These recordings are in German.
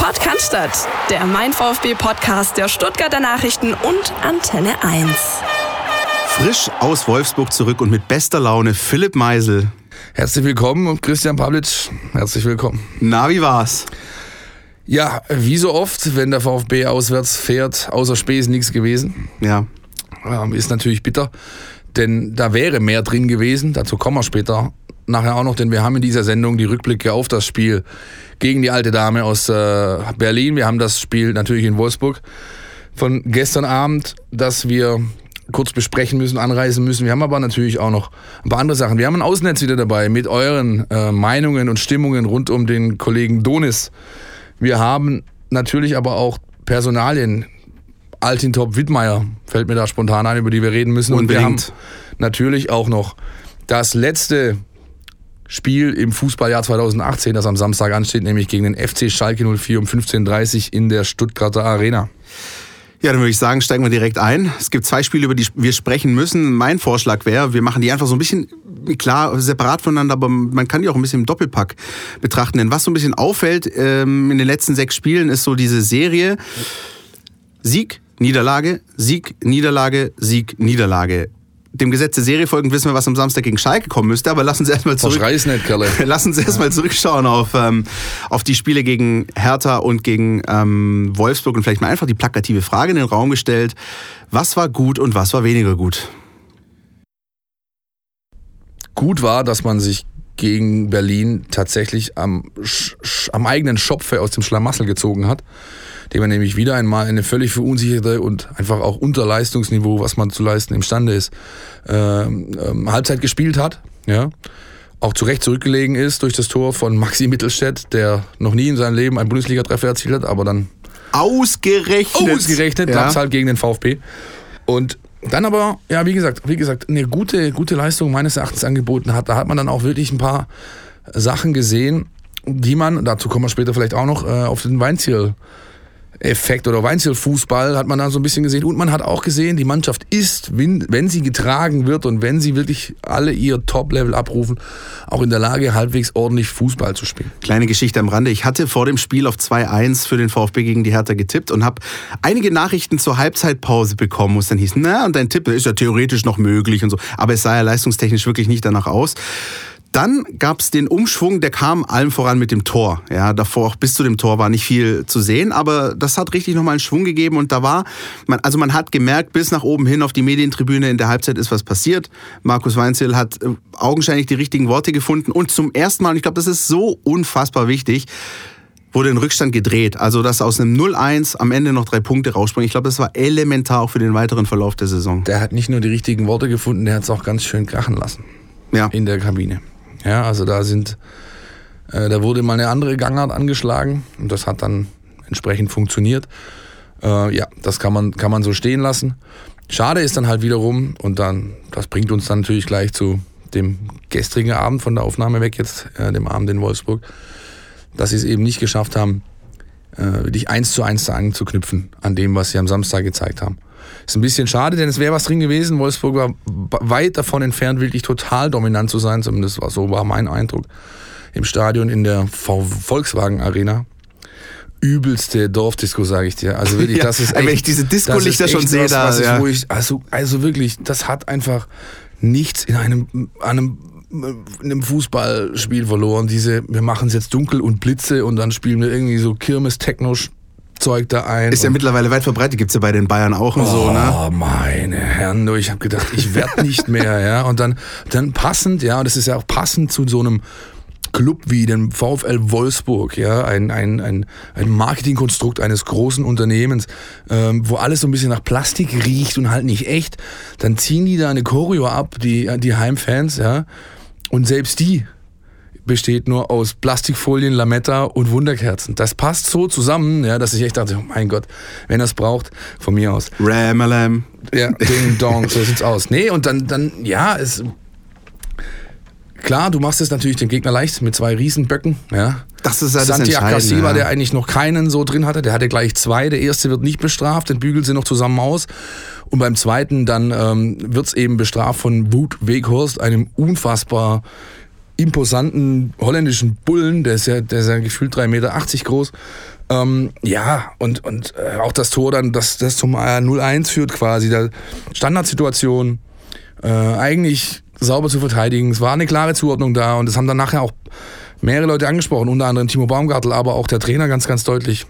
Podcast, der Mein VfB Podcast der Stuttgarter Nachrichten und Antenne 1. Frisch aus Wolfsburg zurück und mit bester Laune Philipp Meisel. Herzlich willkommen und Christian Pavlic, herzlich willkommen. Na, wie war's? Ja, wie so oft, wenn der VfB auswärts fährt, außer Spesen nichts gewesen. Ja. Ähm, ist natürlich bitter, denn da wäre mehr drin gewesen. Dazu kommen wir später nachher auch noch, denn wir haben in dieser Sendung die Rückblicke auf das Spiel gegen die alte Dame aus äh, Berlin. Wir haben das Spiel natürlich in Wolfsburg von gestern Abend, das wir kurz besprechen müssen, anreisen müssen. Wir haben aber natürlich auch noch ein paar andere Sachen. Wir haben ein Außennetz wieder dabei mit euren äh, Meinungen und Stimmungen rund um den Kollegen Donis. Wir haben natürlich aber auch Personalien. Altintop Wittmeier fällt mir da spontan ein, über die wir reden müssen. Unbedingt. Und wir haben natürlich auch noch das letzte Spiel im Fußballjahr 2018, das am Samstag ansteht, nämlich gegen den FC Schalke 04 um 15.30 Uhr in der Stuttgarter Arena. Ja, dann würde ich sagen, steigen wir direkt ein. Es gibt zwei Spiele, über die wir sprechen müssen. Mein Vorschlag wäre, wir machen die einfach so ein bisschen klar separat voneinander, aber man kann die auch ein bisschen im Doppelpack betrachten. Denn was so ein bisschen auffällt ähm, in den letzten sechs Spielen, ist so diese Serie Sieg, Niederlage, Sieg, Niederlage, Sieg, Niederlage dem Gesetz der Serie folgend wissen wir, was am Samstag gegen Schalke kommen müsste, aber lass uns erstmal zurück. Nicht. Lass uns erstmal zurückschauen auf, ähm, auf die Spiele gegen Hertha und gegen ähm, Wolfsburg und vielleicht mal einfach die plakative Frage in den Raum gestellt. Was war gut und was war weniger gut? Gut war, dass man sich gegen Berlin tatsächlich am, am eigenen Schopfe aus dem Schlamassel gezogen hat dem er nämlich wieder einmal eine völlig verunsicherte und einfach auch unter Leistungsniveau, was man zu leisten imstande ist, ähm, ähm, Halbzeit gespielt hat. Ja. Auch zu Recht zurückgelegen ist durch das Tor von Maxi Mittelstädt, der noch nie in seinem Leben einen Bundesliga-Treffer erzielt hat, aber dann ausgerechnet, ausgerechnet ja. halt gegen den VfB. Und dann aber, ja, wie gesagt, wie gesagt, eine gute, gute Leistung meines Erachtens angeboten hat. Da hat man dann auch wirklich ein paar Sachen gesehen, die man, dazu kommen wir später vielleicht auch noch, äh, auf den Weinziel Effekt oder Weinzelfußball hat man da so ein bisschen gesehen. Und man hat auch gesehen, die Mannschaft ist, wenn sie getragen wird und wenn sie wirklich alle ihr Top-Level abrufen, auch in der Lage, halbwegs ordentlich Fußball zu spielen. Kleine Geschichte am Rande. Ich hatte vor dem Spiel auf 2-1 für den VfB gegen die Hertha getippt und habe einige Nachrichten zur Halbzeitpause bekommen, wo es dann hieß, na, und dein Tipp ist ja theoretisch noch möglich und so. Aber es sah ja leistungstechnisch wirklich nicht danach aus. Dann gab es den Umschwung, der kam allem voran mit dem Tor. Ja, davor auch bis zu dem Tor war nicht viel zu sehen, aber das hat richtig nochmal einen Schwung gegeben und da war, man, also man hat gemerkt, bis nach oben hin auf die Medientribüne in der Halbzeit ist was passiert. Markus Weinzel hat äh, augenscheinlich die richtigen Worte gefunden und zum ersten Mal, und ich glaube, das ist so unfassbar wichtig, wurde ein Rückstand gedreht. Also, dass aus einem 0-1 am Ende noch drei Punkte rausspringen. Ich glaube, das war elementar auch für den weiteren Verlauf der Saison. Der hat nicht nur die richtigen Worte gefunden, der hat es auch ganz schön krachen lassen. Ja. In der Kabine. Ja, also da sind, äh, da wurde mal eine andere Gangart angeschlagen und das hat dann entsprechend funktioniert. Äh, ja, das kann man, kann man so stehen lassen. Schade ist dann halt wiederum, und dann, das bringt uns dann natürlich gleich zu dem gestrigen Abend von der Aufnahme weg, jetzt äh, dem Abend in Wolfsburg, dass sie es eben nicht geschafft haben, äh, wirklich eins zu eins anzuknüpfen an dem, was sie am Samstag gezeigt haben. Ist ein bisschen schade, denn es wäre was drin gewesen. Wolfsburg war weit davon entfernt, wirklich total dominant zu sein. Zumindest war, so war mein Eindruck im Stadion in der Volkswagen Arena. Übelste Dorfdisco, sage ich dir. Also wirklich, ja, das ist echt, Wenn ich diese Disco-Lichter schon sehe, was, da. Was ja. ich, wo ich, also, also wirklich, das hat einfach nichts in einem, einem in einem Fußballspiel verloren. Diese, wir machen es jetzt dunkel und Blitze und dann spielen wir irgendwie so Kirmes-Techno Zeug da ein. Ist ja mittlerweile weit verbreitet, gibt es ja bei den Bayern auch und oh, so, ne? Oh, meine Herren, ich habe gedacht, ich werde nicht mehr, ja. Und dann, dann passend, ja, und das ist ja auch passend zu so einem Club wie dem VfL Wolfsburg, ja, ein, ein, ein, ein Marketingkonstrukt eines großen Unternehmens, ähm, wo alles so ein bisschen nach Plastik riecht und halt nicht echt, dann ziehen die da eine Choreo ab, die, die Heimfans, ja, und selbst die besteht nur aus Plastikfolien, Lametta und Wunderkerzen. Das passt so zusammen, ja, dass ich echt dachte, oh mein Gott, wenn das braucht, von mir aus. Ramalam. Ja, Ding Dong, so sieht's aus. Nee, und dann, dann, ja, es. Klar, du machst es natürlich dem Gegner leicht mit zwei Riesenböcken, ja. Das ist ja das Santi Akasiba, ja. der eigentlich noch keinen so drin hatte, der hatte gleich zwei. Der erste wird nicht bestraft, den bügelt sie noch zusammen aus. Und beim zweiten dann ähm, wird's eben bestraft von Wut Weghorst, einem unfassbar imposanten holländischen Bullen, der ist ja, der ist ja gefühlt 3,80 Meter groß. Ähm, ja, und, und äh, auch das Tor dann, das, das zum 0-1 führt quasi. Der Standardsituation, äh, eigentlich sauber zu verteidigen. Es war eine klare Zuordnung da und das haben dann nachher auch mehrere Leute angesprochen, unter anderem Timo Baumgartel, aber auch der Trainer ganz, ganz deutlich.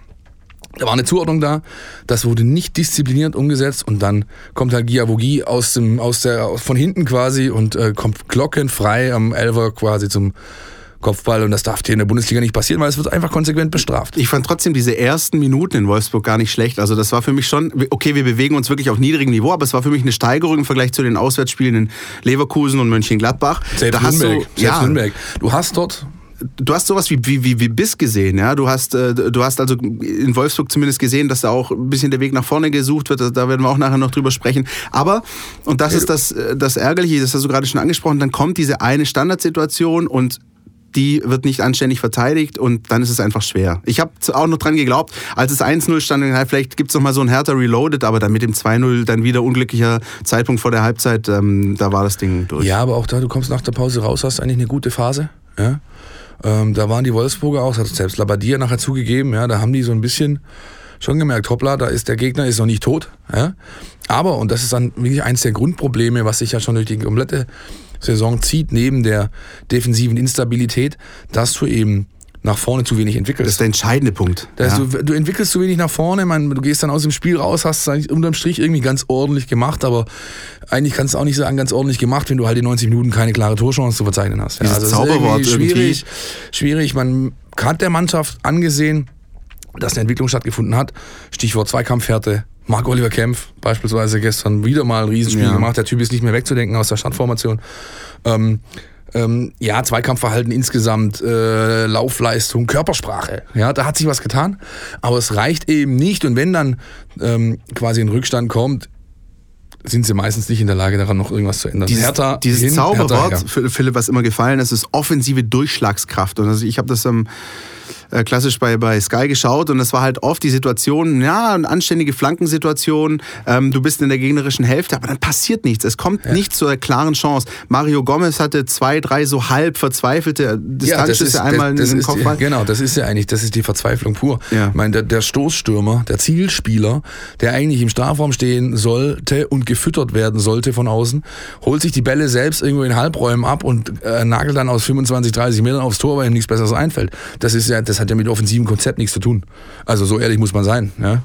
Da war eine Zuordnung da, das wurde nicht diszipliniert umgesetzt und dann kommt halt Giavogi aus dem, aus der, von hinten quasi und äh, kommt glockenfrei am Elver quasi zum Kopfball und das darf hier in der Bundesliga nicht passieren, weil es wird einfach konsequent bestraft. Ich fand trotzdem diese ersten Minuten in Wolfsburg gar nicht schlecht. Also das war für mich schon, okay, wir bewegen uns wirklich auf niedrigem Niveau, aber es war für mich eine Steigerung im Vergleich zu den Auswärtsspielen in Leverkusen und Mönchengladbach. Selbst da Nürnberg, du, ja, Nürnberg. Du hast dort du hast sowas wie, wie, wie, wie Biss gesehen, ja. Du hast, äh, du hast also in Wolfsburg zumindest gesehen, dass da auch ein bisschen der Weg nach vorne gesucht wird. Da werden wir auch nachher noch drüber sprechen. Aber, und das ist das, äh, das Ärgerliche, das hast du gerade schon angesprochen, dann kommt diese eine Standardsituation und die wird nicht anständig verteidigt und dann ist es einfach schwer. Ich habe auch noch dran geglaubt, als es 1-0 stand, vielleicht gibt es noch mal so ein härter Reloaded, aber dann mit dem 2-0 dann wieder unglücklicher Zeitpunkt vor der Halbzeit, ähm, da war das Ding durch. Ja, aber auch da, du kommst nach der Pause raus, hast eigentlich eine gute Phase. Ja? Ähm, da waren die Wolfsburger auch, das hat selbst Labadier nachher zugegeben, ja, da haben die so ein bisschen schon gemerkt, hoppla, da ist der Gegner ist noch nicht tot. Ja? Aber, und das ist dann wirklich eins der Grundprobleme, was sich ja schon durch die komplette Saison zieht, neben der defensiven Instabilität, dass du eben nach vorne zu wenig entwickelst. Das ist der entscheidende Punkt. Ja. Du, du, entwickelst zu wenig nach vorne, man, du gehst dann aus dem Spiel raus, hast es unterm Strich irgendwie ganz ordentlich gemacht, aber eigentlich kannst du auch nicht sagen, ganz ordentlich gemacht, wenn du halt in 90 Minuten keine klare Torchance zu verzeichnen hast. Ja, Dieses also Zauberwort schwierig, irgendwie. schwierig. Man hat der Mannschaft angesehen, dass eine Entwicklung stattgefunden hat. Stichwort Zweikampfhärte, Marc-Oliver Kempf beispielsweise gestern wieder mal ein Riesenspiel ja. gemacht. Der Typ ist nicht mehr wegzudenken aus der Stadtformation. Ähm, ähm, ja, Zweikampfverhalten insgesamt, äh, Laufleistung, Körpersprache. Ja, da hat sich was getan. Aber es reicht eben nicht. Und wenn dann ähm, quasi ein Rückstand kommt, sind sie meistens nicht in der Lage, daran noch irgendwas zu ändern. Dieses, Hertha dieses hin, Zauberwort, Hertha Philipp, was immer gefallen ist, ist offensive Durchschlagskraft. Und also ich habe das ähm, äh, klassisch bei, bei Sky geschaut und das war halt oft die Situation, ja, eine anständige Flankensituation, ähm, du bist in der gegnerischen Hälfte, aber dann passiert nichts. Es kommt ja. nicht zur klaren Chance. Mario Gomez hatte zwei, drei so halb verzweifelte Distanzschüsse ja, einmal das, das in den Kopfball. Die, genau, das ist ja eigentlich, das ist die Verzweiflung pur. Ja. Ich meine, der, der Stoßstürmer, der Zielspieler, der eigentlich im Strafraum stehen sollte und gefüttert werden sollte von außen, holt sich die Bälle selbst irgendwo in Halbräumen ab und äh, nagelt dann aus 25, 30 Metern aufs Tor, weil ihm nichts Besseres einfällt. Das ist ja, das hat ja mit offensivem Konzept nichts zu tun. Also so ehrlich muss man sein. Ja?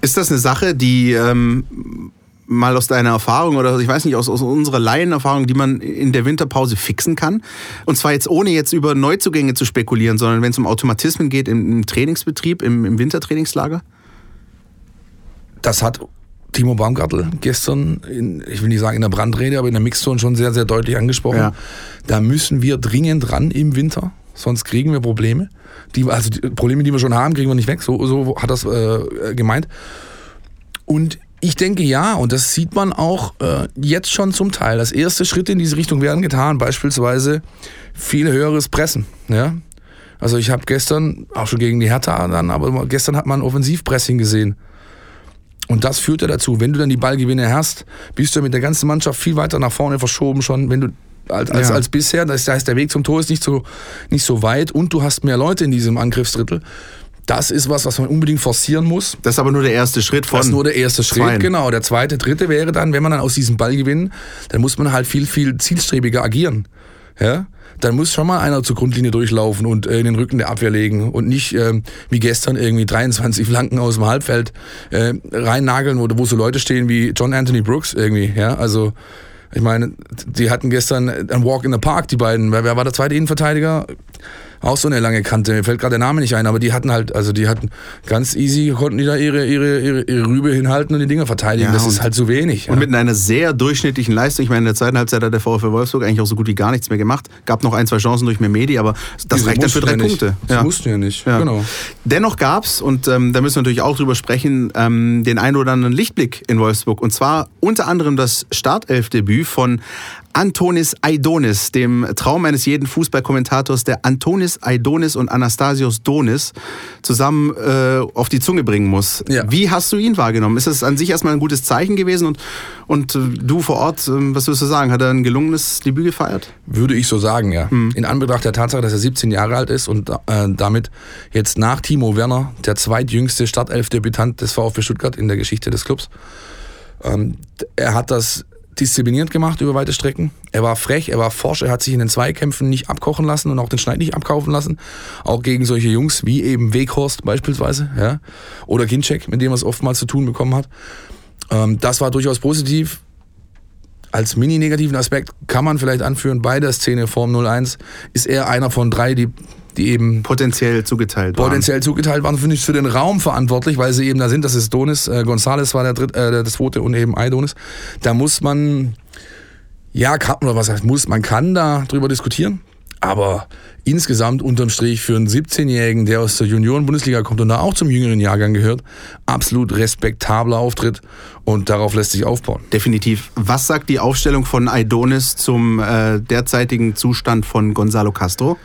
Ist das eine Sache, die ähm, mal aus deiner Erfahrung oder ich weiß nicht, aus, aus unserer Laienerfahrung, die man in der Winterpause fixen kann? Und zwar jetzt ohne jetzt über Neuzugänge zu spekulieren, sondern wenn es um Automatismen geht im, im Trainingsbetrieb, im, im Wintertrainingslager? Das hat Timo Baumgartel gestern, in, ich will nicht sagen in der Brandrede, aber in der Mixzone schon sehr, sehr deutlich angesprochen. Ja. Da müssen wir dringend ran im Winter sonst kriegen wir Probleme. Die, also die Probleme, die wir schon haben, kriegen wir nicht weg. So, so hat das äh, gemeint. Und ich denke ja, und das sieht man auch äh, jetzt schon zum Teil. Das erste Schritte in diese Richtung werden getan, beispielsweise viel höheres Pressen. Ja? Also ich habe gestern, auch schon gegen die Hertha dann, aber gestern hat man Offensivpressing gesehen. Und das führt ja dazu, wenn du dann die Ballgewinne hast, bist du mit der ganzen Mannschaft viel weiter nach vorne verschoben schon. Wenn du als, als, ja. als bisher. Das heißt, der Weg zum Tor ist nicht so, nicht so weit und du hast mehr Leute in diesem Angriffsdrittel. Das ist was, was man unbedingt forcieren muss. Das ist aber nur der erste Schritt von. Das ist nur der erste Schritt, zweien. genau. Der zweite, dritte wäre dann, wenn man dann aus diesem Ball gewinnt, dann muss man halt viel, viel zielstrebiger agieren. Ja? Dann muss schon mal einer zur Grundlinie durchlaufen und äh, in den Rücken der Abwehr legen und nicht äh, wie gestern irgendwie 23 Flanken aus dem Halbfeld äh, reinnageln, wo, wo so Leute stehen wie John Anthony Brooks irgendwie. Ja? Also ich meine, die hatten gestern ein Walk in the Park, die beiden. Wer war der zweite Innenverteidiger? Auch so eine lange Kante. Mir fällt gerade der Name nicht ein, aber die hatten halt, also die hatten ganz easy, konnten die da ihre, ihre, ihre, ihre Rübe hinhalten und die Dinger verteidigen. Ja, das ist halt so wenig. Und ja. mit einer sehr durchschnittlichen Leistung. Ich meine, in der zweiten Halbzeit hat der VfL Wolfsburg eigentlich auch so gut wie gar nichts mehr gemacht. Gab noch ein, zwei Chancen durch Memedi, aber das Diese reicht dann für drei ja Punkte. Das ja. mussten ja nicht. Genau. Dennoch gab es, und ähm, da müssen wir natürlich auch drüber sprechen, ähm, den einen oder anderen Lichtblick in Wolfsburg. Und zwar unter anderem das Startelfdebüt von Antonis Aidonis, dem Traum eines jeden Fußballkommentators, der Antonis Aidonis und Anastasios Donis zusammen äh, auf die Zunge bringen muss. Ja. Wie hast du ihn wahrgenommen? Ist das an sich erstmal ein gutes Zeichen gewesen und, und äh, du vor Ort, äh, was würdest du sagen, hat er ein gelungenes Debüt gefeiert? Würde ich so sagen, ja. Mhm. In Anbetracht der Tatsache, dass er 17 Jahre alt ist und äh, damit jetzt nach Timo Werner der zweitjüngste Startelf-Debütant des VfB Stuttgart in der Geschichte des Clubs. Ähm, er hat das diszipliniert gemacht über weite Strecken. Er war frech, er war forsch, er hat sich in den Zweikämpfen nicht abkochen lassen und auch den Schneid nicht abkaufen lassen. Auch gegen solche Jungs wie eben Weghorst beispielsweise, ja, oder Ginczek, mit dem er es oftmals zu tun bekommen hat. Ähm, das war durchaus positiv. Als mini-negativen Aspekt kann man vielleicht anführen, bei der Szene Form 01 ist er einer von drei, die die eben potenziell zugeteilt waren. Potenziell zugeteilt waren, finde ich für den Raum verantwortlich, weil sie eben da sind. Das ist Donis, äh, Gonzales war der dritte, äh, das zweite und eben Aidonis. Da muss man, ja, kann, oder was heißt muss, man kann da drüber diskutieren. Aber insgesamt unterm Strich für einen 17-Jährigen, der aus der Junioren-Bundesliga kommt und da auch zum jüngeren Jahrgang gehört, absolut respektabler Auftritt und darauf lässt sich aufbauen. Definitiv. Was sagt die Aufstellung von Aidonis zum äh, derzeitigen Zustand von Gonzalo Castro?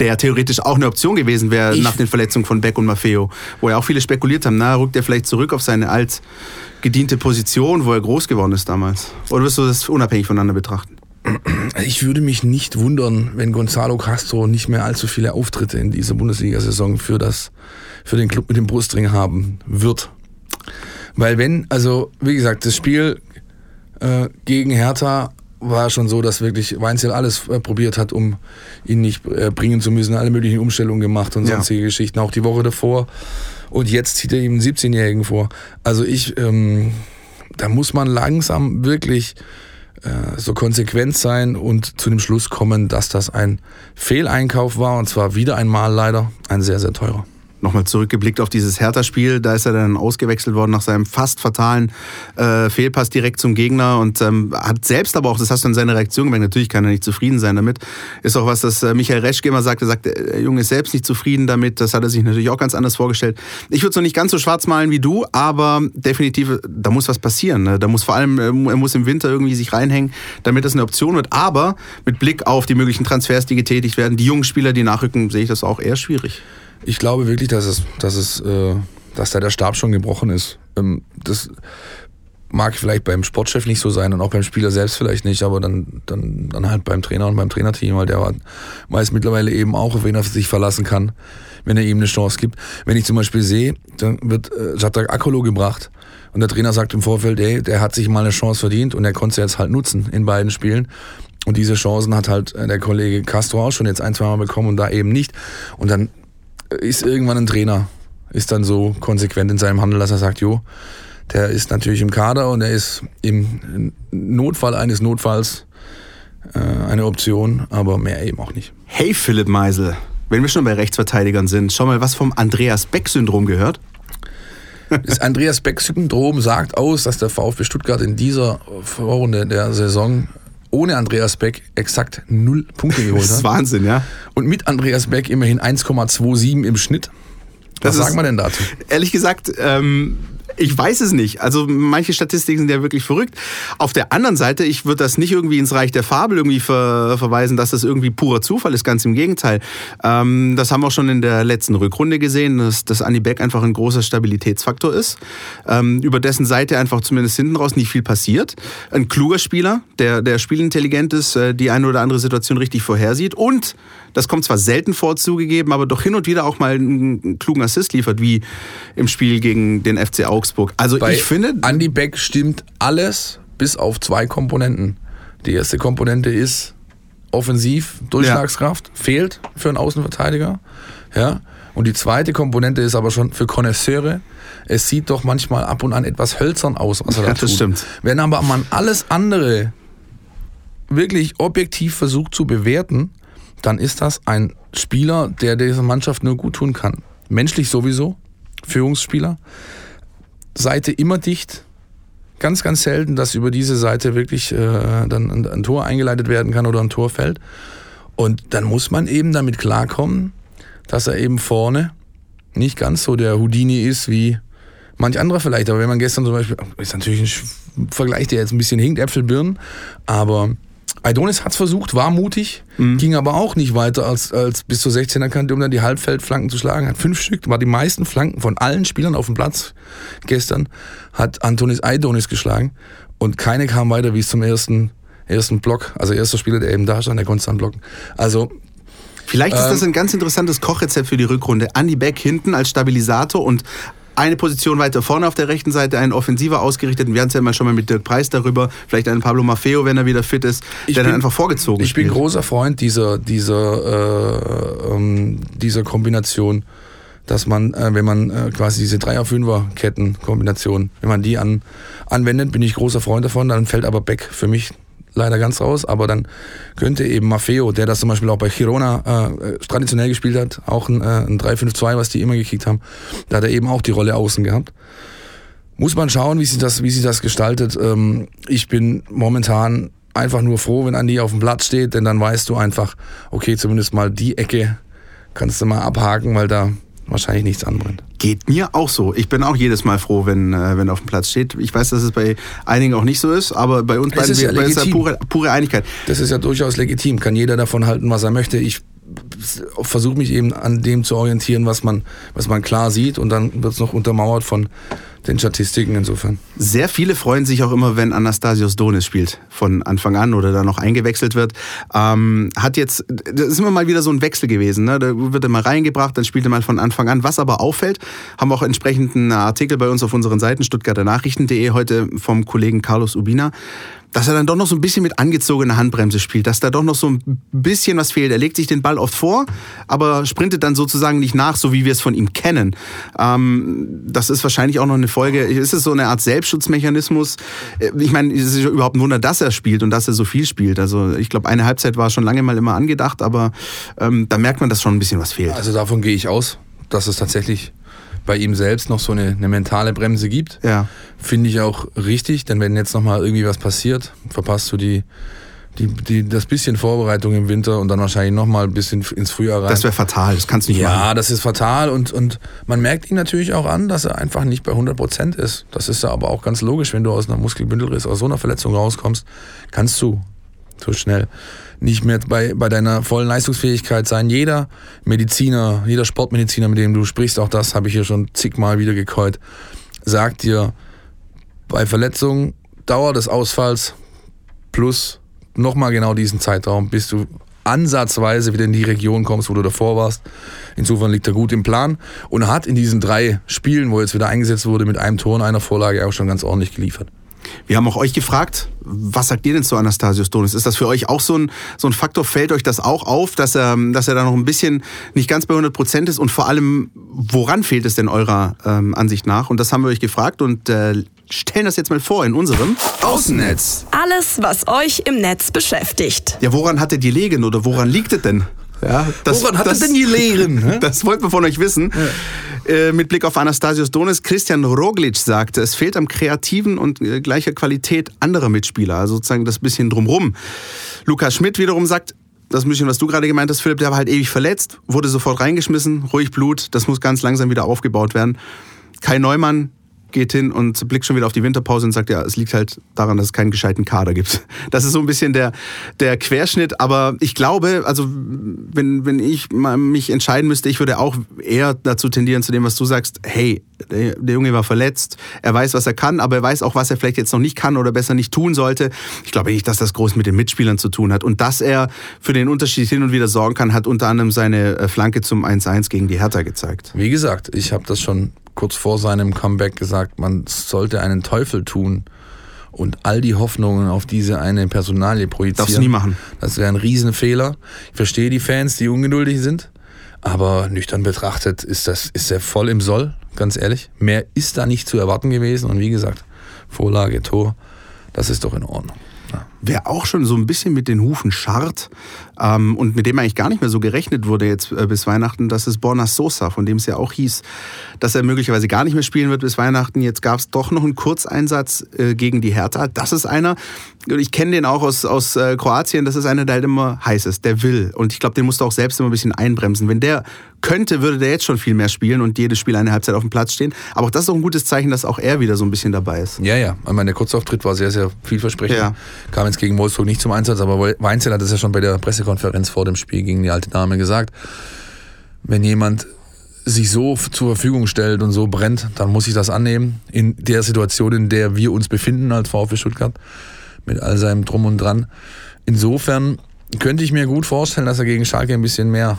Der theoretisch auch eine Option gewesen wäre nach den Verletzungen von Beck und Maffeo, wo ja auch viele spekuliert haben, na, rückt er vielleicht zurück auf seine alt gediente Position, wo er groß geworden ist damals? Oder wirst du das unabhängig voneinander betrachten? Ich würde mich nicht wundern, wenn Gonzalo Castro nicht mehr allzu viele Auftritte in dieser Bundesliga-Saison für, für den Club mit dem Brustring haben wird. Weil wenn, also wie gesagt, das Spiel äh, gegen Hertha war schon so, dass wirklich Weinzel alles äh, probiert hat, um ihn nicht äh, bringen zu müssen, alle möglichen Umstellungen gemacht und sonstige ja. Geschichten, auch die Woche davor. Und jetzt zieht er ihm einen 17-Jährigen vor. Also ich, ähm, da muss man langsam wirklich äh, so konsequent sein und zu dem Schluss kommen, dass das ein Fehleinkauf war und zwar wieder einmal leider ein sehr, sehr teurer nochmal zurückgeblickt auf dieses Hertha-Spiel, da ist er dann ausgewechselt worden nach seinem fast fatalen äh, Fehlpass direkt zum Gegner und ähm, hat selbst aber auch, das hast du in seiner Reaktion gemerkt, natürlich kann er nicht zufrieden sein damit. Ist auch was, das äh, Michael Reschke immer sagte, sagt, der Junge ist selbst nicht zufrieden damit, das hat er sich natürlich auch ganz anders vorgestellt. Ich würde es noch nicht ganz so schwarz malen wie du, aber definitiv, da muss was passieren. Ne? Da muss vor allem, äh, er muss im Winter irgendwie sich reinhängen, damit das eine Option wird, aber mit Blick auf die möglichen Transfers, die getätigt werden, die jungen Spieler, die nachrücken, sehe ich das auch eher schwierig. Ich glaube wirklich, dass es, dass es, äh, dass da der Stab schon gebrochen ist. Ähm, das mag vielleicht beim Sportchef nicht so sein und auch beim Spieler selbst vielleicht nicht, aber dann, dann, dann halt beim Trainer und beim Trainerteam, weil der weiß mittlerweile eben auch, auf wen er sich verlassen kann, wenn er ihm eine Chance gibt. Wenn ich zum Beispiel sehe, dann wird äh, Jattak Akolo gebracht und der Trainer sagt im Vorfeld, ey, der hat sich mal eine Chance verdient und er konnte sie jetzt halt nutzen in beiden Spielen. Und diese Chancen hat halt äh, der Kollege Castro auch schon jetzt ein, zwei Mal bekommen und da eben nicht. Und dann ist irgendwann ein Trainer, ist dann so konsequent in seinem Handel, dass er sagt, jo, der ist natürlich im Kader und er ist im Notfall eines Notfalls äh, eine Option, aber mehr eben auch nicht. Hey Philipp Meisel, wenn wir schon bei Rechtsverteidigern sind, schau mal was vom Andreas Beck-Syndrom gehört. Das Andreas Beck-Syndrom sagt aus, dass der VfB Stuttgart in dieser Vorrunde der Saison ohne Andreas Beck exakt null Punkte geholt hat. Das ist Wahnsinn, ja. Und mit Andreas Beck immerhin 1,27 im Schnitt. Was das sagen wir denn dazu? Ehrlich gesagt, ähm, ich weiß es nicht. Also manche Statistiken sind ja wirklich verrückt. Auf der anderen Seite, ich würde das nicht irgendwie ins Reich der Fabel irgendwie ver verweisen, dass das irgendwie purer Zufall ist. Ganz im Gegenteil. Ähm, das haben wir auch schon in der letzten Rückrunde gesehen, dass, dass Andy Beck einfach ein großer Stabilitätsfaktor ist. Ähm, über dessen Seite einfach zumindest hinten raus nicht viel passiert. Ein kluger Spieler, der, der spielintelligent ist, äh, die eine oder andere Situation richtig vorhersieht und das kommt zwar selten vor, zugegeben, aber doch hin und wieder auch mal einen klugen Assist liefert, wie im Spiel gegen den FC Augsburg. Also Bei ich finde. Andy Beck stimmt alles bis auf zwei Komponenten. Die erste Komponente ist offensiv, Durchschlagskraft, ja. fehlt für einen Außenverteidiger. Ja. Und die zweite Komponente ist aber schon für Konnoisseure. Es sieht doch manchmal ab und an etwas hölzern aus, was er da ja, tut. Das stimmt. Wenn aber man alles andere wirklich objektiv versucht zu bewerten, dann ist das ein Spieler, der dieser Mannschaft nur gut tun kann. Menschlich sowieso, Führungsspieler. Seite immer dicht. Ganz, ganz selten, dass über diese Seite wirklich äh, dann ein, ein Tor eingeleitet werden kann oder ein Tor fällt. Und dann muss man eben damit klarkommen, dass er eben vorne nicht ganz so der Houdini ist wie manch anderer vielleicht. Aber wenn man gestern zum Beispiel, ist natürlich ein Vergleich, der jetzt ein bisschen hinkt, Äpfel, Birnen, aber Aidonis hat es versucht, war mutig, mhm. ging aber auch nicht weiter als, als bis zur 16er Kante, um dann die Halbfeldflanken zu schlagen. Hat fünf Stück, war die meisten Flanken von allen Spielern auf dem Platz gestern, hat Antonis Aidonis geschlagen und keine kam weiter wie es zum ersten, ersten Block. Also erster Spieler, der eben da stand, der konnte es dann blocken. Also Vielleicht ist das ähm, ein ganz interessantes Kochrezept für die Rückrunde. Andy Beck hinten als Stabilisator und eine Position weiter vorne auf der rechten Seite, einen Offensiver ausgerichteten. Wir hatten es ja mal schon mal mit Dirk Preis darüber. Vielleicht einen Pablo Maffeo, wenn er wieder fit ist, ich der bin, dann einfach vorgezogen Ich spielt. bin großer Freund dieser, dieser, äh, ähm, dieser Kombination dass man, äh, wenn man äh, quasi diese Dreier-Fünfer-Ketten-Kombination, wenn man die an, anwendet, bin ich großer Freund davon, dann fällt aber Beck für mich leider ganz raus, aber dann könnte eben Maffeo, der das zum Beispiel auch bei Girona äh, traditionell gespielt hat, auch ein, äh, ein 3-5-2, was die immer gekickt haben, da hat er eben auch die Rolle außen gehabt. Muss man schauen, wie sich das, wie sich das gestaltet. Ähm, ich bin momentan einfach nur froh, wenn Andi auf dem Platz steht, denn dann weißt du einfach, okay, zumindest mal die Ecke kannst du mal abhaken, weil da wahrscheinlich nichts anbrennt. Geht mir auch so. Ich bin auch jedes Mal froh, wenn, äh, wenn auf dem Platz steht. Ich weiß, dass es bei einigen auch nicht so ist, aber bei uns beiden ist, ja ist ja pure, pure Einigkeit. Das ist ja durchaus legitim. Kann jeder davon halten, was er möchte. Ich versuche mich eben an dem zu orientieren, was man, was man klar sieht und dann wird es noch untermauert von den Statistiken insofern. Sehr viele freuen sich auch immer, wenn Anastasios Donis spielt von Anfang an oder da noch eingewechselt wird. Ähm, hat jetzt, das ist immer mal wieder so ein Wechsel gewesen. Ne? Da wird er mal reingebracht, dann spielt er mal von Anfang an. Was aber auffällt, haben wir auch entsprechenden Artikel bei uns auf unseren Seiten stuttgarter Nachrichten.de heute vom Kollegen Carlos Ubina dass er dann doch noch so ein bisschen mit angezogener Handbremse spielt, dass da doch noch so ein bisschen was fehlt. Er legt sich den Ball oft vor, aber sprintet dann sozusagen nicht nach, so wie wir es von ihm kennen. Ähm, das ist wahrscheinlich auch noch eine Folge, ist es so eine Art Selbstschutzmechanismus? Äh, ich meine, es ist überhaupt ein Wunder, dass er spielt und dass er so viel spielt. Also ich glaube, eine Halbzeit war schon lange mal immer angedacht, aber ähm, da merkt man, dass schon ein bisschen was fehlt. Also davon gehe ich aus, dass es tatsächlich bei ihm selbst noch so eine, eine mentale Bremse gibt. Ja. Finde ich auch richtig, denn wenn jetzt nochmal irgendwie was passiert, verpasst du die, die, die, das bisschen Vorbereitung im Winter und dann wahrscheinlich nochmal ein bisschen ins Frühjahr rein. Das wäre fatal, das kannst du nicht ja, machen. Ja, das ist fatal und, und man merkt ihm natürlich auch an, dass er einfach nicht bei 100 Prozent ist. Das ist ja aber auch ganz logisch, wenn du aus einer Muskelbündelriss, aus so einer Verletzung rauskommst, kannst du so schnell nicht mehr bei, bei deiner vollen Leistungsfähigkeit sein. Jeder Mediziner, jeder Sportmediziner, mit dem du sprichst, auch das habe ich hier schon zigmal wieder gekäut, sagt dir, bei Verletzungen, Dauer des Ausfalls plus nochmal genau diesen Zeitraum, bis du ansatzweise wieder in die Region kommst, wo du davor warst. Insofern liegt er gut im Plan und hat in diesen drei Spielen, wo er jetzt wieder eingesetzt wurde, mit einem Tor und einer Vorlage auch schon ganz ordentlich geliefert. Wir haben auch euch gefragt, was sagt ihr denn zu Anastasios Donis? Ist das für euch auch so ein, so ein Faktor? Fällt euch das auch auf, dass er, dass er da noch ein bisschen nicht ganz bei 100 Prozent ist? Und vor allem, woran fehlt es denn eurer ähm, Ansicht nach? Und das haben wir euch gefragt und äh, stellen das jetzt mal vor in unserem Außennetz. Alles, was euch im Netz beschäftigt. Ja, woran hat er die Legen oder woran liegt es denn? Ja, das, Woran hat das, denn gelegen? Das wollten wir von euch wissen. Ja. Äh, mit Blick auf Anastasios Donis, Christian Roglic sagte, es fehlt am kreativen und äh, gleicher Qualität anderer Mitspieler, also sozusagen das bisschen drumrum. Lukas Schmidt wiederum sagt, das bisschen, was du gerade gemeint hast, Philipp, der war halt ewig verletzt, wurde sofort reingeschmissen, ruhig Blut, das muss ganz langsam wieder aufgebaut werden. Kai Neumann, geht hin und blickt schon wieder auf die Winterpause und sagt, ja, es liegt halt daran, dass es keinen gescheiten Kader gibt. Das ist so ein bisschen der, der Querschnitt, aber ich glaube, also wenn, wenn ich mich entscheiden müsste, ich würde auch eher dazu tendieren zu dem, was du sagst, hey, der, Junge war verletzt, er weiß, was er kann, aber er weiß auch, was er vielleicht jetzt noch nicht kann oder besser nicht tun sollte. Ich glaube nicht, dass das groß mit den Mitspielern zu tun hat und dass er für den Unterschied hin und wieder sorgen kann, hat unter anderem seine äh, Flanke zum 1-1 gegen die Hertha gezeigt. Wie gesagt, ich habe das schon kurz vor seinem Comeback gesagt, man sollte einen Teufel tun und all die Hoffnungen auf diese eine Personalie projizieren. Darfst du nie machen. Das wäre ein Riesenfehler. Ich verstehe die Fans, die ungeduldig sind, aber nüchtern betrachtet ist das ist er voll im Soll, ganz ehrlich. Mehr ist da nicht zu erwarten gewesen und wie gesagt, Vorlage, Tor, das ist doch in Ordnung. Ja. Wer auch schon so ein bisschen mit den Hufen scharrt ähm, und mit dem eigentlich gar nicht mehr so gerechnet wurde jetzt äh, bis Weihnachten, das ist Borna Sosa, von dem es ja auch hieß, dass er möglicherweise gar nicht mehr spielen wird bis Weihnachten. Jetzt gab es doch noch einen Kurzeinsatz äh, gegen die Hertha. Das ist einer, ich kenne den auch aus, aus äh, Kroatien, das ist einer, der halt immer heiß ist, der will. Und ich glaube, den musst du auch selbst immer ein bisschen einbremsen. Wenn der könnte, würde der jetzt schon viel mehr spielen und jedes Spiel eine Halbzeit auf dem Platz stehen. Aber auch das ist auch ein gutes Zeichen, dass auch er wieder so ein bisschen dabei ist. Ja, ja. Ich meine, der Kurzauftritt war sehr, sehr vielversprechend. Ja. Kam jetzt gegen Wolfsburg nicht zum Einsatz, aber Weinzel hat es ja schon bei der Pressekonferenz vor dem Spiel gegen die alte Dame gesagt. Wenn jemand sich so zur Verfügung stellt und so brennt, dann muss ich das annehmen. In der Situation, in der wir uns befinden als VfB Stuttgart, mit all seinem Drum und Dran. Insofern könnte ich mir gut vorstellen, dass er gegen Schalke ein bisschen mehr.